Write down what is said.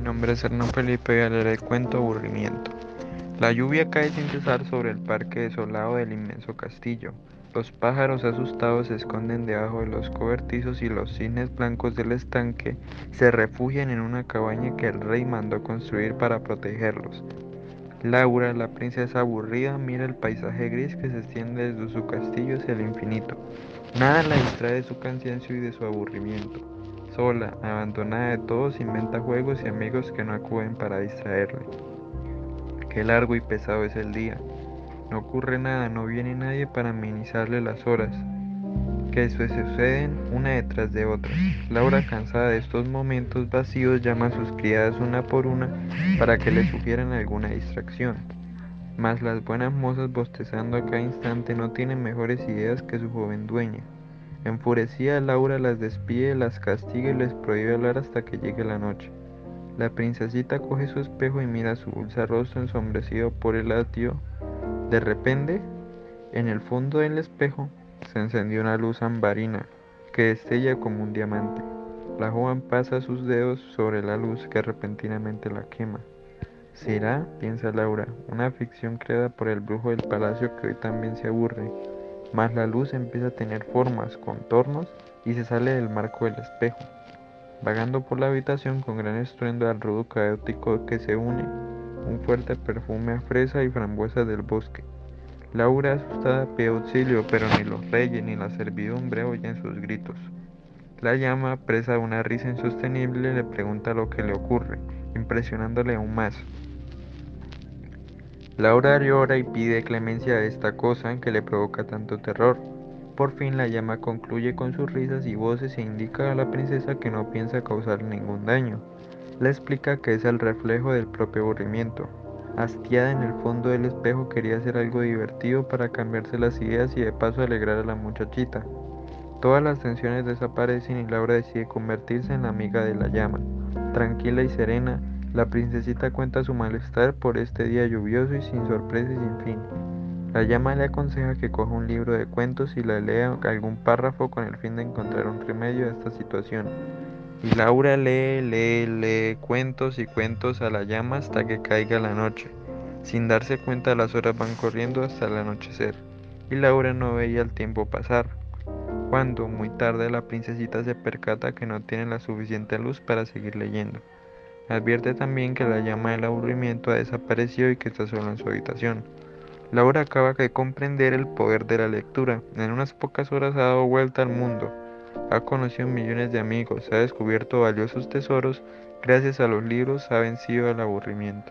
nombre es Hernán Felipe y leer el cuento Aburrimiento. La lluvia cae sin cesar sobre el parque desolado del inmenso castillo. Los pájaros asustados se esconden debajo de los cobertizos y los cisnes blancos del estanque se refugian en una cabaña que el rey mandó construir para protegerlos. Laura, la princesa aburrida, mira el paisaje gris que se extiende desde su castillo hacia el infinito. Nada la distrae de su cansancio y de su aburrimiento. Sola, abandonada de todos, inventa juegos y amigos que no acuden para distraerle. Qué largo y pesado es el día. No ocurre nada, no viene nadie para amenizarle las horas, que se suceden una detrás de otra. Laura, cansada de estos momentos vacíos, llama a sus criadas una por una para que le sugieran alguna distracción. Mas las buenas mozas bostezando a cada instante no tienen mejores ideas que su joven dueña. Enfurecida, Laura las despide, las castiga y les prohíbe hablar hasta que llegue la noche. La princesita coge su espejo y mira su dulce rostro ensombrecido por el hastío. De repente, en el fondo del espejo, se encendió una luz ambarina que destella como un diamante. La joven pasa sus dedos sobre la luz que repentinamente la quema. ¿Será, piensa Laura, una ficción creada por el brujo del palacio que hoy también se aburre? Mas la luz empieza a tener formas, contornos y se sale del marco del espejo, vagando por la habitación con gran estruendo al rudo caótico que se une, un fuerte perfume a fresa y frambuesa del bosque. Laura asustada pide auxilio, pero ni los reyes ni la servidumbre oyen sus gritos. La llama, presa de una risa insostenible, le pregunta lo que le ocurre, impresionándole aún más. Laura llora y pide clemencia a esta cosa que le provoca tanto terror. Por fin la llama concluye con sus risas y voces e indica a la princesa que no piensa causar ningún daño. Le explica que es el reflejo del propio aburrimiento. Hastiada en el fondo del espejo quería hacer algo divertido para cambiarse las ideas y de paso alegrar a la muchachita. Todas las tensiones desaparecen y Laura decide convertirse en la amiga de la llama. Tranquila y serena, la princesita cuenta su malestar por este día lluvioso y sin sorpresa y sin fin. La llama le aconseja que coja un libro de cuentos y la lea algún párrafo con el fin de encontrar un remedio a esta situación. Y Laura lee, lee, lee cuentos y cuentos a la llama hasta que caiga la noche. Sin darse cuenta las horas van corriendo hasta el anochecer. Y Laura no veía el tiempo pasar. Cuando, muy tarde, la princesita se percata que no tiene la suficiente luz para seguir leyendo. Advierte también que la llama del aburrimiento ha desaparecido y que está solo en su habitación. Laura acaba de comprender el poder de la lectura. En unas pocas horas ha dado vuelta al mundo. Ha conocido millones de amigos, ha descubierto valiosos tesoros. Gracias a los libros ha vencido el aburrimiento.